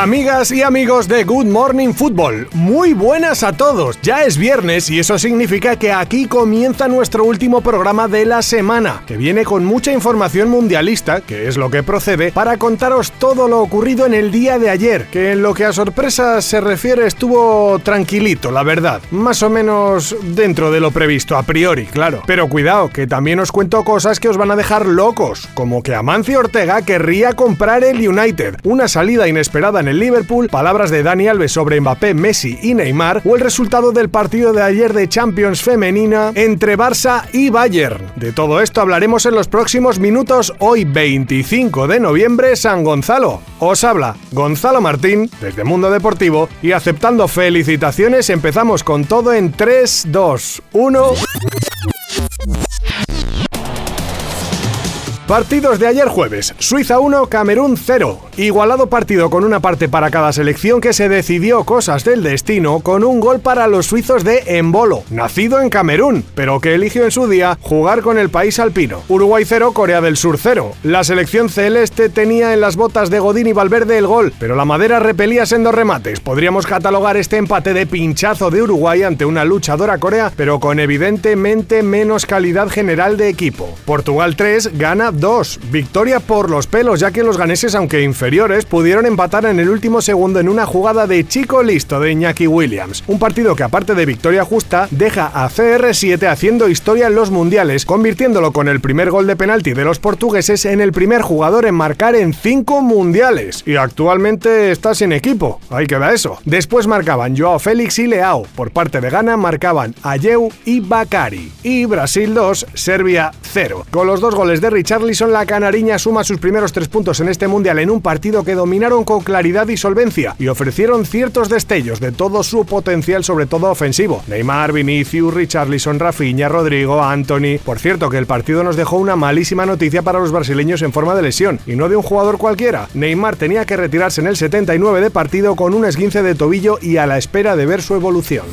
Amigas y amigos de Good Morning Football, muy buenas a todos. Ya es viernes y eso significa que aquí comienza nuestro último programa de la semana, que viene con mucha información mundialista, que es lo que procede, para contaros todo lo ocurrido en el día de ayer, que en lo que a sorpresas se refiere estuvo tranquilito, la verdad. Más o menos dentro de lo previsto, a priori, claro. Pero cuidado, que también os cuento cosas que os van a dejar locos, como que Amancio Ortega querría comprar el United, una salida inesperada en el Liverpool, palabras de Dani Alves sobre Mbappé, Messi y Neymar, o el resultado del partido de ayer de Champions femenina entre Barça y Bayern. De todo esto hablaremos en los próximos minutos, hoy 25 de noviembre, San Gonzalo. Os habla Gonzalo Martín desde Mundo Deportivo y aceptando felicitaciones empezamos con todo en 3, 2, 1... Partidos de ayer jueves. Suiza 1, Camerún 0. Igualado partido con una parte para cada selección que se decidió cosas del destino con un gol para los suizos de Embolo, nacido en Camerún, pero que eligió en su día jugar con el país alpino. Uruguay 0, Corea del Sur 0. La selección celeste tenía en las botas de Godín y Valverde el gol, pero la madera repelía dos remates. Podríamos catalogar este empate de pinchazo de Uruguay ante una luchadora Corea, pero con evidentemente menos calidad general de equipo. Portugal 3, gana 2. Victoria por los pelos, ya que los ganeses, aunque inferiores, pudieron empatar en el último segundo en una jugada de chico listo de Iñaki Williams. Un partido que, aparte de victoria justa, deja a CR7 haciendo historia en los mundiales, convirtiéndolo con el primer gol de penalti de los portugueses en el primer jugador en marcar en 5 mundiales. Y actualmente está sin equipo, ahí queda eso. Después marcaban Joao Félix y Leao. Por parte de Ghana marcaban Ayeu y Bakari. Y Brasil 2, Serbia 0. Con los dos goles de Richard la canariña suma sus primeros tres puntos en este mundial en un partido que dominaron con claridad y solvencia y ofrecieron ciertos destellos de todo su potencial, sobre todo ofensivo. Neymar, Vinicius, Richarlison, Rafinha, Rodrigo, Anthony. Por cierto, que el partido nos dejó una malísima noticia para los brasileños en forma de lesión, y no de un jugador cualquiera. Neymar tenía que retirarse en el 79 de partido con un esguince de tobillo y a la espera de ver su evolución.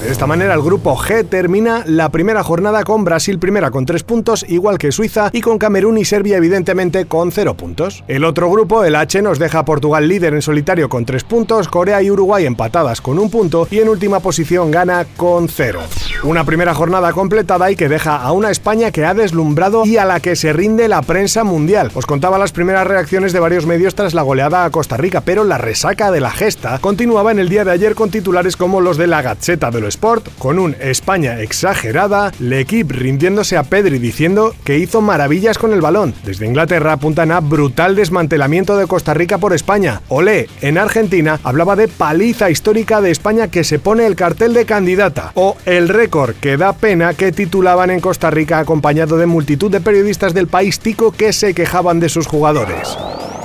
De esta manera, el grupo G termina la primera jornada con Brasil primera con tres puntos, igual que Suiza, y con Camerún y Serbia, evidentemente, con cero puntos. El otro grupo, el H, nos deja a Portugal líder en solitario con tres puntos, Corea y Uruguay empatadas con un punto, y en última posición gana con cero. Una primera jornada completada y que deja a una España que ha deslumbrado y a la que se rinde la prensa mundial. Os contaba las primeras reacciones de varios medios tras la goleada a Costa Rica, pero la resaca de la gesta continuaba en el día de ayer con titulares como los de la Gacheta de lo Sport, con un España exagerada, equipo rindiéndose a Pedri diciendo que hizo maravillas con el balón. Desde Inglaterra apuntan a brutal desmantelamiento de Costa Rica por España. Olé, en Argentina hablaba de paliza histórica de España que se pone el cartel de candidata. O el récord que da pena que titulaban en Costa Rica acompañado de multitud de periodistas del país tico que se quejaban de sus jugadores.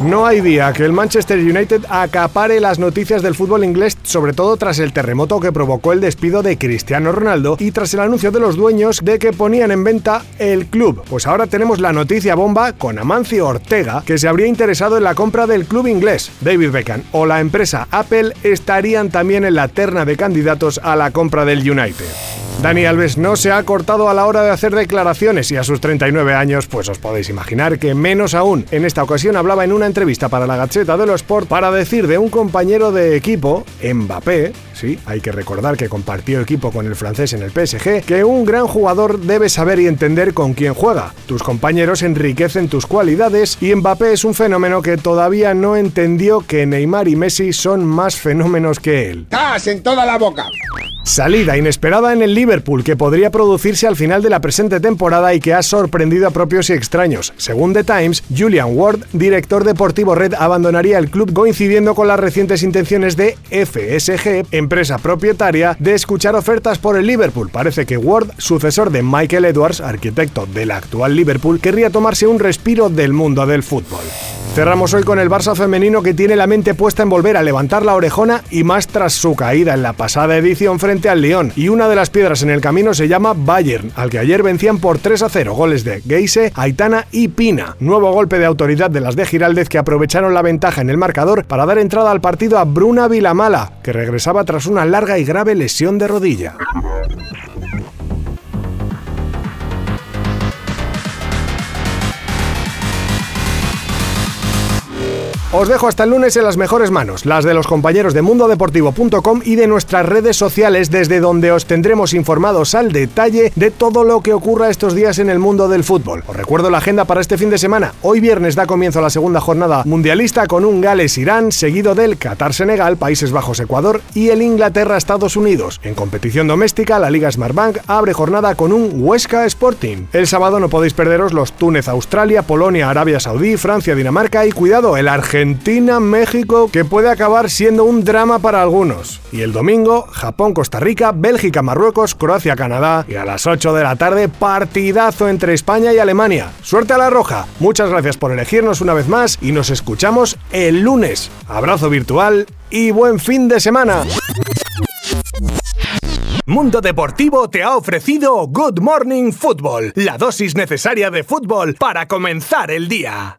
No hay día que el Manchester United acapare las noticias del fútbol inglés, sobre todo tras el terremoto que provocó el despido de Cristiano Ronaldo y tras el anuncio de los dueños de que ponían en venta el club. Pues ahora tenemos la noticia bomba con Amancio Ortega, que se habría interesado en la compra del club inglés. David Beckham o la empresa Apple estarían también en la terna de candidatos a la compra del United. Dani Alves no se ha cortado a la hora de hacer declaraciones y a sus 39 años, pues os podéis imaginar que menos aún. En esta ocasión hablaba en una entrevista para la Gacheta de los Sport para decir de un compañero de equipo, Mbappé, sí, hay que recordar que compartió equipo con el francés en el PSG, que un gran jugador debe saber y entender con quién juega. Tus compañeros enriquecen tus cualidades y Mbappé es un fenómeno que todavía no entendió que Neymar y Messi son más fenómenos que él. ¡Estás en toda la boca! Salida inesperada en el Liverpool que podría producirse al final de la presente temporada y que ha sorprendido a propios y extraños. Según The Times, Julian Ward, director deportivo Red, abandonaría el club coincidiendo con las recientes intenciones de FSG, empresa propietaria, de escuchar ofertas por el Liverpool. Parece que Ward, sucesor de Michael Edwards, arquitecto del actual Liverpool, querría tomarse un respiro del mundo del fútbol. Cerramos hoy con el Barça femenino que tiene la mente puesta en volver a levantar la orejona y más tras su caída en la pasada edición frente al Lyon. Y una de las piedras en el camino se llama Bayern, al que ayer vencían por 3 a 0 goles de Geise, Aitana y Pina. Nuevo golpe de autoridad de las de Giraldez que aprovecharon la ventaja en el marcador para dar entrada al partido a Bruna Vilamala, que regresaba tras una larga y grave lesión de rodilla. Os dejo hasta el lunes en las mejores manos, las de los compañeros de mundodeportivo.com y de nuestras redes sociales desde donde os tendremos informados al detalle de todo lo que ocurra estos días en el mundo del fútbol. Os recuerdo la agenda para este fin de semana. Hoy viernes da comienzo la segunda jornada mundialista con un Gales-Irán seguido del Qatar-Senegal, Países Bajos-Ecuador y el Inglaterra-Estados Unidos. En competición doméstica, la Liga Smartbank abre jornada con un Huesca Sporting. El sábado no podéis perderos los Túnez-Australia, Polonia-Arabia Saudí, Francia-Dinamarca y cuidado, el Argentina Argentina-México, que puede acabar siendo un drama para algunos. Y el domingo, Japón-Costa Rica, Bélgica-Marruecos, Croacia-Canadá y a las 8 de la tarde, partidazo entre España y Alemania. Suerte a la roja. Muchas gracias por elegirnos una vez más y nos escuchamos el lunes. Abrazo virtual y buen fin de semana. Mundo Deportivo te ha ofrecido Good Morning Football, la dosis necesaria de fútbol para comenzar el día.